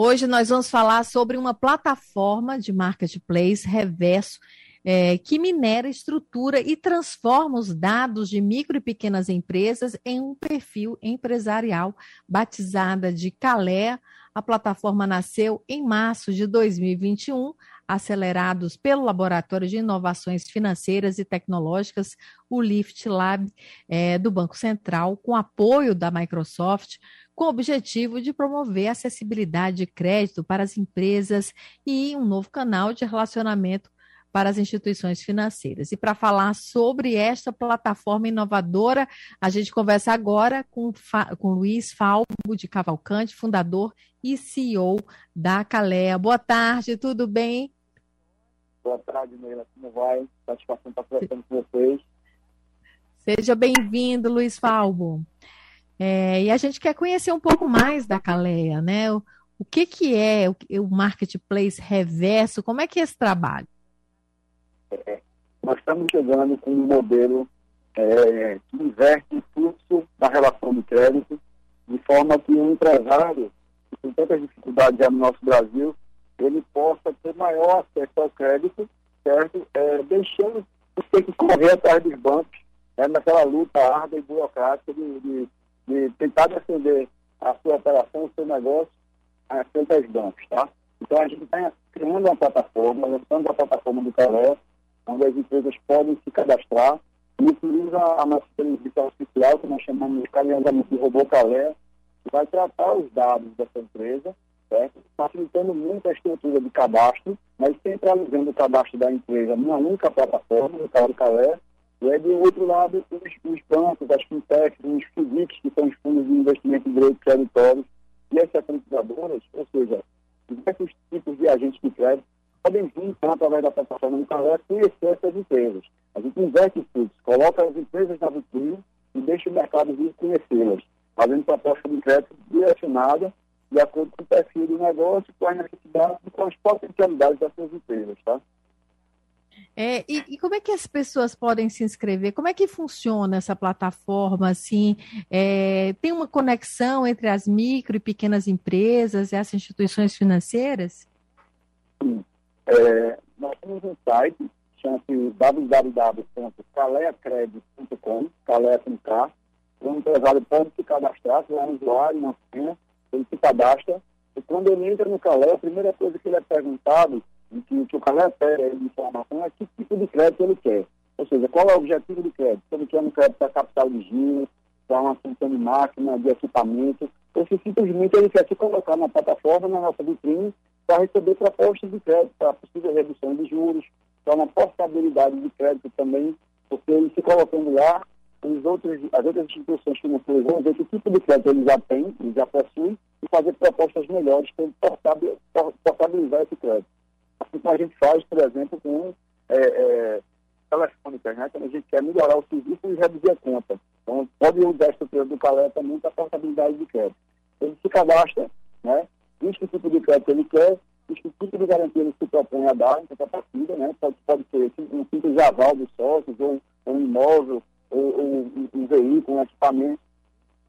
Hoje nós vamos falar sobre uma plataforma de marketplace reverso é, que minera, estrutura e transforma os dados de micro e pequenas empresas em um perfil empresarial, batizada de Calé. A plataforma nasceu em março de 2021, acelerados pelo Laboratório de Inovações Financeiras e Tecnológicas, o Lift Lab, é, do Banco Central, com apoio da Microsoft, com o objetivo de promover acessibilidade de crédito para as empresas e um novo canal de relacionamento para as instituições financeiras. E para falar sobre esta plataforma inovadora, a gente conversa agora com, com Luiz Falbo de Cavalcante, fundador e CEO da Calea. Boa tarde, tudo bem? Boa tarde, Neila. Como vai? Satisfação estar conversando com vocês. Seja bem-vindo, Luiz Falbo. É, e a gente quer conhecer um pouco mais da Caleia, né? O, o que, que é o, o marketplace reverso? Como é que é esse trabalho? É, nós estamos chegando com um modelo é, que inverte o fluxo da relação de crédito, de forma que o empresário, que tem tantas dificuldades no nosso Brasil, ele possa ter maior acesso ao crédito, certo? É, deixando de ter que correr atrás dos bancos, é, naquela luta árdua e burocrática de, de, de, tentar defender a sua operação, o seu negócio, frente aos bancos, tá? Então a gente está criando uma plataforma, lançando a plataforma do Calé, onde as empresas podem se cadastrar e utiliza a nossa inteligência artificial, que nós chamamos carinhosamente de robô Calé, que vai tratar os dados dessa empresa, certo? facilitando muito a estrutura de cadastro, mas centralizando o cadastro da empresa numa única plataforma, no caso Calé, e aí, do outro lado, os, os bancos, as fintechs, os FIDICs, que são os fundos de investimento em direitos creditórios, e as securitizadoras, ou seja, diversos tipos de agentes de crédito, podem vir, então, através da plataforma do Calé, conhecer essas empresas. A gente investe tudo, coloca as empresas na vitrine e deixa o mercado vir conhecê-las, fazendo proposta de crédito direcionada de acordo com o perfil do negócio, com as necessidades e com as potencialidades dessas empresas, tá? É, e, e, como é que as pessoas podem se inscrever? Como é que funciona essa plataforma? Assim, é, tem uma conexão entre as micro e pequenas empresas e as instituições financeiras? Sim. É, nós temos um site, chama-se www.caleacred.com, Calea com K. O empresário pode se cadastrar, se é um usuário, uma senha, ele se cadastra. E quando ele entra no Calé, a primeira coisa que ele é perguntado, em que, o Calé pede de informação, é que tipo de crédito ele quer. Ou seja, qual é o objetivo do crédito? Se ele quer um crédito para capital de giro, para uma função de máquina, de equipamento, ou se simplesmente ele quer se colocar na plataforma, na nossa vitrine, para receber propostas de crédito, para possível redução de juros, para uma portabilidade de crédito também, porque ele se colocando lá, os outros, as outras instituições financeiras vão ver que tipo de crédito ele já tem, ele já possui, e fazer propostas melhores para ele portabilizar esse crédito. Assim como a gente faz, por exemplo, com é, é, telefone internet, quando a gente quer melhorar o serviço e reduzir a conta. Então, pode usar a estrutura do Calé também para portabilidade de crédito. Ele se cadastra, né? diz que tipo de crédito ele quer, diz que tipo de garantia ele se propõe a dar em contrapartida, né? Pode, pode ser um simples aval dos sócios, ou um imóvel, ou, ou um, veículo, um equipamento.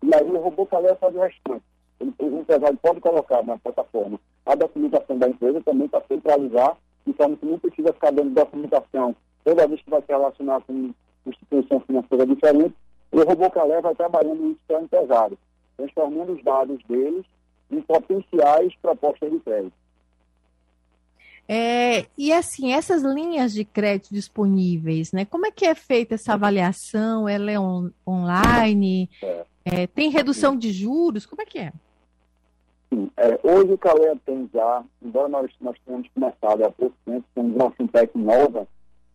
E aí o robô Calé faz o restante. Ele, o empresário pode colocar na plataforma a documentação da empresa também para centralizar, que não precisa ficar dando documentação toda vez que vai se relacionar com instituição financeira diferente. E o robô Calé vai trabalhando isso para o empresário, transformando os dados deles em potenciais propostas de crédito. É, e assim, essas linhas de crédito disponíveis, né? Como é que é feita essa avaliação? Ela é on, online? É. É, tem redução de juros? Como é que é? Sim, é, hoje o Calea tem já, embora nós, nós tenhamos começado há pouco tempo, temos uma fintech nova,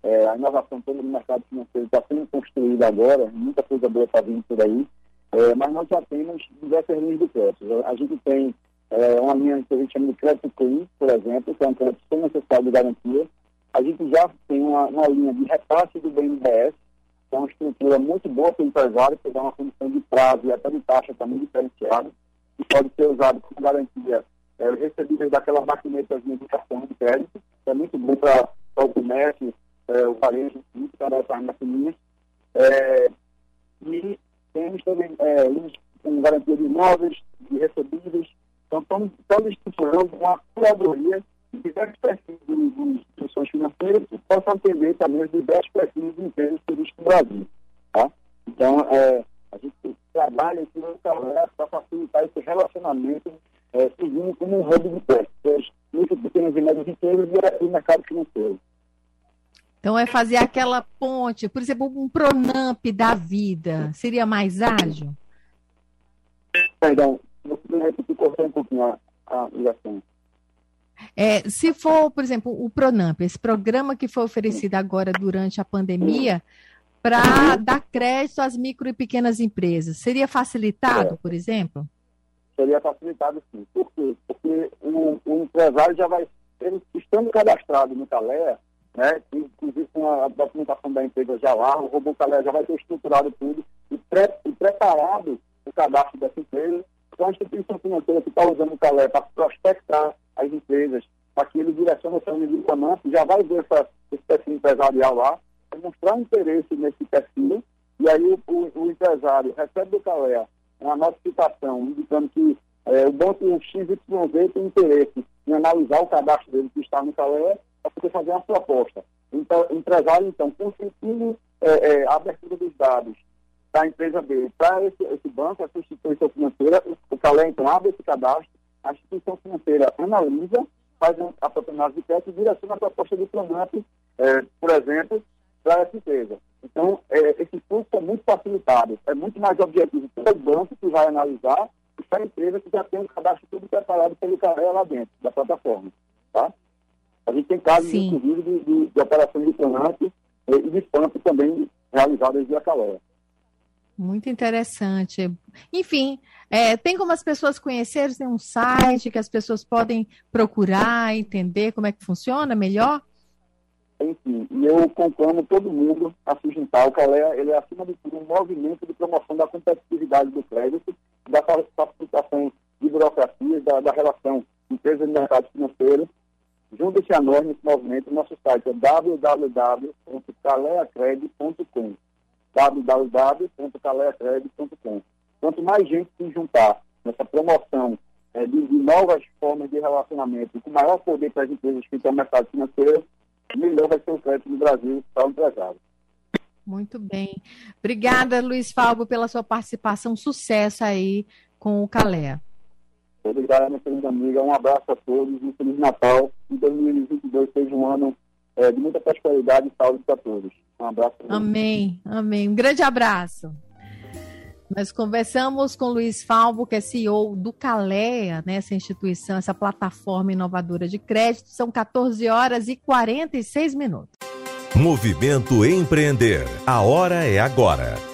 é, a inovação toda no mercado financeiro está sendo construída agora, muita coisa boa está vindo por aí, é, mas nós já temos diversas linhas de crédito. A gente tem é, uma linha que a gente chama de crédito clean, por exemplo, que é um crédito sem necessidade de garantia. A gente já tem uma, uma linha de repasse do BNDES, que é uma estrutura muito boa para o empresário, que dá uma condição de prazo e até de taxa também diferenciada, que pode ser usado como garantia é, recebíveis daquela de cartão de crédito, que é muito bom para o comércio, é, o varejo, para essas maquininhas. É, e temos também é, com garantia de imóveis, de recebíveis. Então, estamos, estamos estruturando uma colaboraria de diversos perfis de, de instituições financeiras que possam atender também os diversos perfis de empresas turísticas no Brasil. Tá? Então, é, a gente trabalha aqui no para facilitar esse relacionamento, é, seguindo como um hub de testes, micro, pequenas e médias empresas e o mercado financeiro. Então, é fazer aquela ponte, por exemplo, um Pronamp da vida, seria mais ágil? Perdão, você repetir, cortou um pouquinho a, a ligação. É, se for, por exemplo, o Pronamp, esse programa que foi oferecido agora durante a pandemia, para dar crédito às micro e pequenas empresas, seria facilitado, é. por exemplo? Seria facilitado, sim. Por quê? Porque o, o empresário já vai, ele, estando cadastrado no CALEA, né, inclusive com a documentação da empresa já lá, o robô CALEA já vai ter estruturado tudo e, e preparado o cadastro dessa empresa. Então, a instituição financeira que está usando o Calé para prospectar as empresas, para que ele direcione o seu endividamento, já vai ver essa, esse perfil empresarial lá, demonstrar interesse nesse perfil, e aí o, o, o empresário recebe do Calé uma notificação indicando que é, o banco XYZ tem interesse em analisar o cadastro dele que está no Calé para poder fazer uma proposta. Então, o empresário, então, consentindo é, é, a abertura dos dados da empresa dele para esse, esse, banco, essa instituição financeira, o Calé, então, abre esse cadastro, a instituição financeira analisa, faz a própria de crédito e direciona a proposta de Pronamp, é, por exemplo, para essa empresa. Então, é, esse fluxo é muito facilitado, é muito mais objetivo para o banco que vai analisar e para a empresa que já tem o cadastro tudo preparado pelo Calé lá dentro, da plataforma. Tá? A gente tem casos, Sim. inclusive, de, de, de operações de Pronamp e de FAMP também realizadas via Calé. Muito interessante. Enfim, é, tem como as pessoas conhecerem, tem um site que as pessoas podem procurar, entender como é que funciona melhor? Enfim, e eu conclamo todo mundo a se juntar. O CALEA, ele é, acima de tudo, um movimento de promoção da competitividade do crédito, da facilitação de burocracias, da, da relação empresa e mercado financeiro. Junte-se a nós nesse movimento. Nosso site é www.caleacred.com www.caleacred.com. Quanto mais gente se juntar nessa promoção é, de, de, novas formas de relacionamento, com maior poder para as empresas que estão no mercado financeiro, melhor vai ser o crédito no Brasil para o empresário. Muito bem. Obrigada, Luiz Falbo, pela sua participação. Sucesso aí com o Calé. Obrigado, minha querida amiga. Um abraço a todos. Um Feliz Natal. E 2022 seja um ano é, de muita prosperidade e saúde para todos. Um abraço. Amém, amém. Um grande abraço. Nós conversamos com Luiz Falvo, que é CEO do Calea, né, essa instituição, essa plataforma inovadora de crédito. São 14 horas e 46 minutos. Movimento Empreender. A hora é agora.